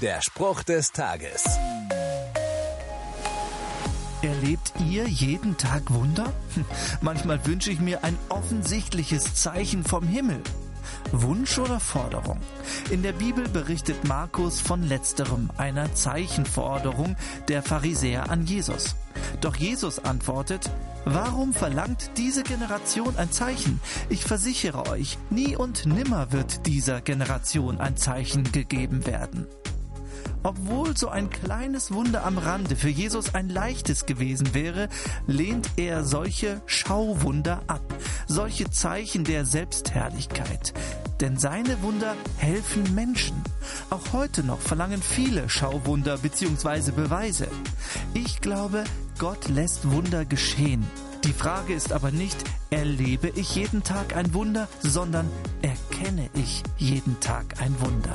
Der Spruch des Tages. Erlebt ihr jeden Tag Wunder? Manchmal wünsche ich mir ein offensichtliches Zeichen vom Himmel. Wunsch oder Forderung? In der Bibel berichtet Markus von letzterem, einer Zeichenforderung der Pharisäer an Jesus. Doch Jesus antwortet, Warum verlangt diese Generation ein Zeichen? Ich versichere euch, nie und nimmer wird dieser Generation ein Zeichen gegeben werden. Obwohl so ein kleines Wunder am Rande für Jesus ein leichtes gewesen wäre, lehnt er solche Schauwunder ab, solche Zeichen der Selbstherrlichkeit. Denn seine Wunder helfen Menschen. Auch heute noch verlangen viele Schauwunder bzw. Beweise. Ich glaube, Gott lässt Wunder geschehen. Die Frage ist aber nicht, erlebe ich jeden Tag ein Wunder, sondern erkenne ich jeden Tag ein Wunder.